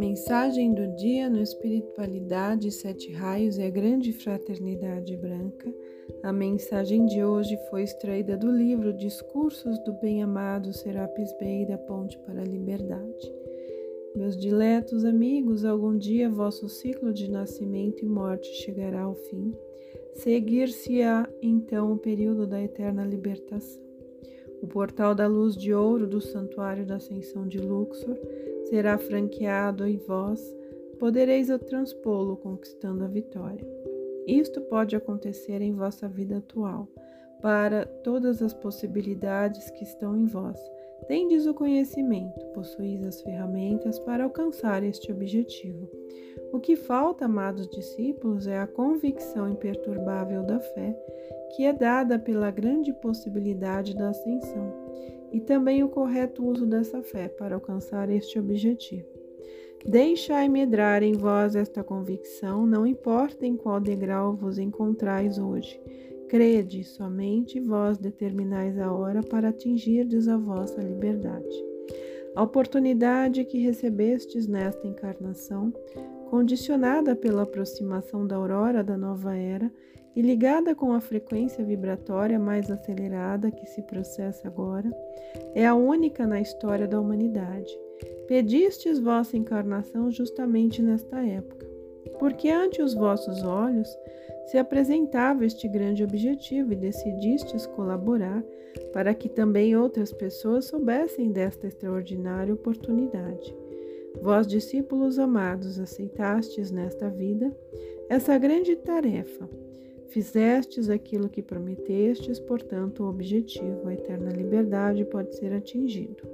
Mensagem do dia no Espiritualidade Sete Raios e a Grande Fraternidade Branca. A mensagem de hoje foi extraída do livro Discursos do Bem-Amado Serapis Bey da Ponte para a Liberdade. Meus diletos amigos, algum dia vosso ciclo de nascimento e morte chegará ao fim. Seguir-se-á então o período da eterna libertação. O portal da luz de ouro do Santuário da Ascensão de Luxor será franqueado e vós podereis transpô-lo conquistando a vitória. Isto pode acontecer em vossa vida atual, para todas as possibilidades que estão em vós. Tendes o conhecimento, possuís as ferramentas para alcançar este objetivo. O que falta, amados discípulos, é a convicção imperturbável da fé, que é dada pela grande possibilidade da ascensão e também o correto uso dessa fé para alcançar este objetivo. Deixai medrar em vós esta convicção, não importa em qual degrau vos encontrais hoje. Crede, somente vós determinais a hora para atingirdes a vossa liberdade. A oportunidade que recebestes nesta encarnação, condicionada pela aproximação da aurora da nova era, e ligada com a frequência vibratória mais acelerada que se processa agora, é a única na história da humanidade. Pedistes vossa encarnação justamente nesta época, porque ante os vossos olhos se apresentava este grande objetivo e decidistes colaborar para que também outras pessoas soubessem desta extraordinária oportunidade. Vós, discípulos amados, aceitastes nesta vida essa grande tarefa Fizestes aquilo que prometestes, portanto, o objetivo, a eterna liberdade, pode ser atingido.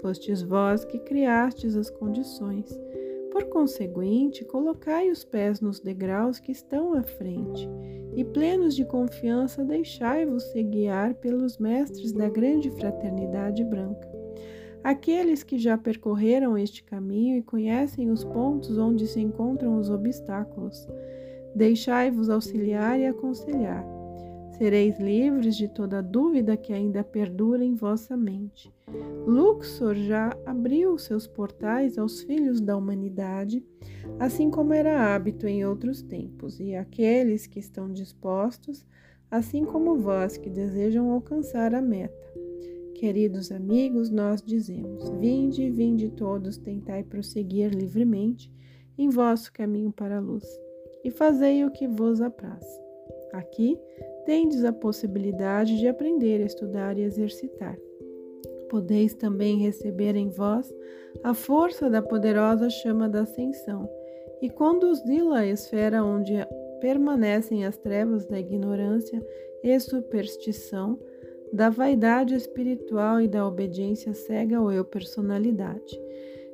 Fostes vós que criastes as condições. Por conseguinte, colocai os pés nos degraus que estão à frente, e plenos de confiança, deixai-vos guiar pelos mestres da grande fraternidade branca. Aqueles que já percorreram este caminho e conhecem os pontos onde se encontram os obstáculos, Deixai-vos auxiliar e aconselhar. Sereis livres de toda dúvida que ainda perdura em vossa mente. Luxor já abriu seus portais aos filhos da humanidade, assim como era hábito em outros tempos, e aqueles que estão dispostos, assim como vós que desejam alcançar a meta. Queridos amigos, nós dizemos: Vinde, vinde todos, tentai prosseguir livremente em vosso caminho para a luz e fazei o que vos apraz. Aqui tendes a possibilidade de aprender estudar e exercitar. Podeis também receber em vós a força da poderosa chama da ascensão e conduzi-la à esfera onde permanecem as trevas da ignorância e superstição, da vaidade espiritual e da obediência cega ao eu personalidade.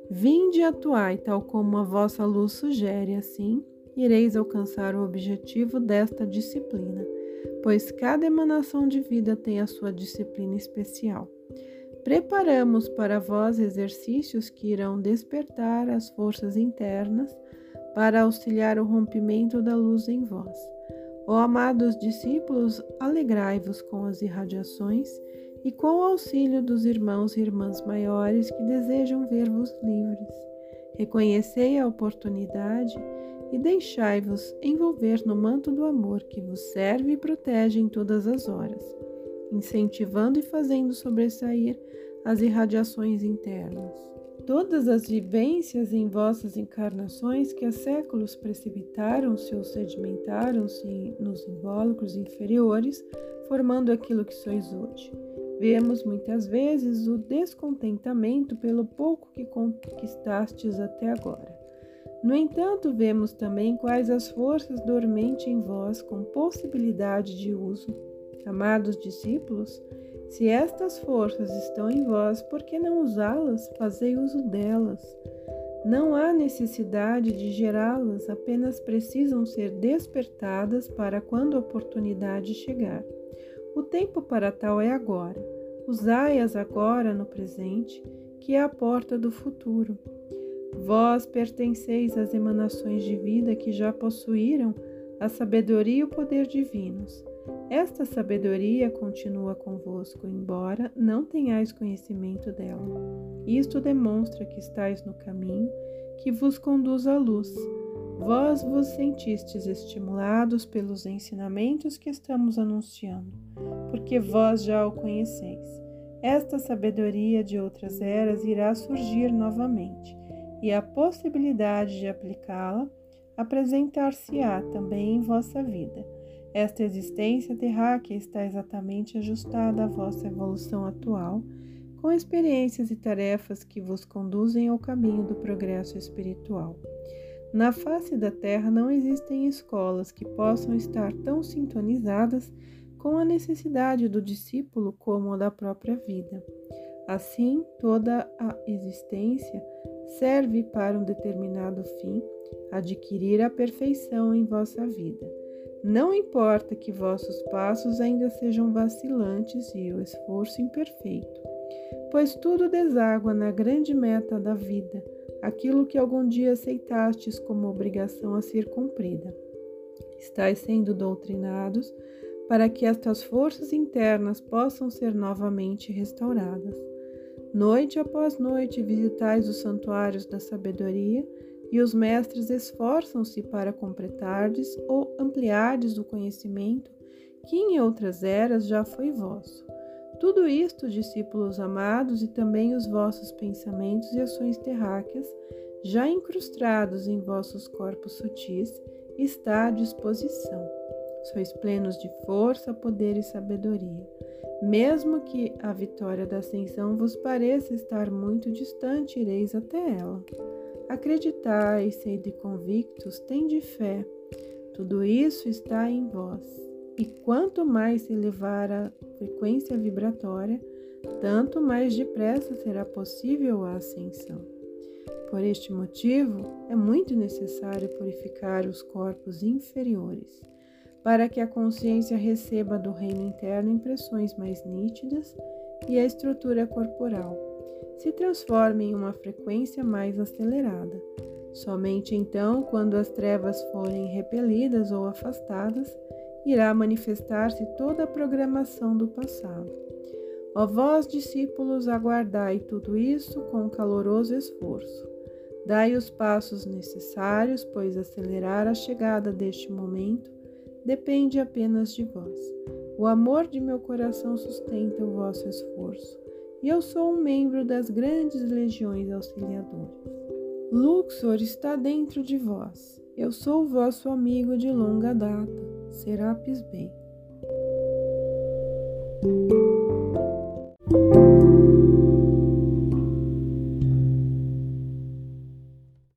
Vinde e atuai tal como a vossa luz sugere, assim ireis alcançar o objetivo desta disciplina, pois cada emanação de vida tem a sua disciplina especial. Preparamos para vós exercícios que irão despertar as forças internas para auxiliar o rompimento da luz em vós. Ó amados discípulos, alegrai-vos com as irradiações e com o auxílio dos irmãos e irmãs maiores que desejam ver-vos livres. Reconhecei a oportunidade e deixai-vos envolver no manto do amor que vos serve e protege em todas as horas, incentivando e fazendo sobressair as irradiações internas. Todas as vivências em vossas encarnações que há séculos precipitaram-se ou sedimentaram-se nos invólucros inferiores, formando aquilo que sois hoje. Vemos muitas vezes o descontentamento pelo pouco que conquistastes até agora. No entanto, vemos também quais as forças dormentes em vós com possibilidade de uso. Amados discípulos, se estas forças estão em vós, por que não usá-las? Fazei uso delas. Não há necessidade de gerá-las, apenas precisam ser despertadas para quando a oportunidade chegar. O tempo para tal é agora. Usai-as agora no presente, que é a porta do futuro. Vós pertenceis às emanações de vida que já possuíram a sabedoria e o poder divinos. Esta sabedoria continua convosco, embora não tenhais conhecimento dela. Isto demonstra que estáis no caminho, que vos conduz à luz. Vós vos sentistes estimulados pelos ensinamentos que estamos anunciando, porque vós já o conheceis. Esta sabedoria de outras eras irá surgir novamente, e a possibilidade de aplicá-la apresentar-se-á também em vossa vida. Esta existência terráquea está exatamente ajustada à vossa evolução atual, com experiências e tarefas que vos conduzem ao caminho do progresso espiritual. Na face da Terra não existem escolas que possam estar tão sintonizadas com a necessidade do discípulo como a da própria vida. Assim, toda a existência serve para um determinado fim, adquirir a perfeição em vossa vida. Não importa que vossos passos ainda sejam vacilantes e o esforço imperfeito, pois tudo deságua na grande meta da vida aquilo que algum dia aceitastes como obrigação a ser cumprida. Estais sendo doutrinados para que estas forças internas possam ser novamente restauradas. Noite após noite visitais os santuários da sabedoria e os mestres esforçam-se para completardes ou ampliardes o conhecimento que em outras eras já foi vosso. Tudo isto, discípulos amados, e também os vossos pensamentos e ações terráqueas, já incrustados em vossos corpos sutis, está à disposição. Sois plenos de força, poder e sabedoria. Mesmo que a vitória da ascensão vos pareça estar muito distante, ireis até ela. Acreditai, sede convictos, tende fé. Tudo isso está em vós. E quanto mais se elevar a frequência vibratória, tanto mais depressa será possível a ascensão. Por este motivo, é muito necessário purificar os corpos inferiores, para que a consciência receba do reino interno impressões mais nítidas e a estrutura corporal se transforme em uma frequência mais acelerada. Somente então, quando as trevas forem repelidas ou afastadas, irá manifestar-se toda a programação do passado. Ó vós, discípulos, aguardai tudo isso com caloroso esforço. Dai os passos necessários, pois acelerar a chegada deste momento depende apenas de vós. O amor de meu coração sustenta o vosso esforço, e eu sou um membro das grandes legiões auxiliadoras. Luxor está dentro de vós. Eu sou o vosso amigo de longa data Serapis Bey.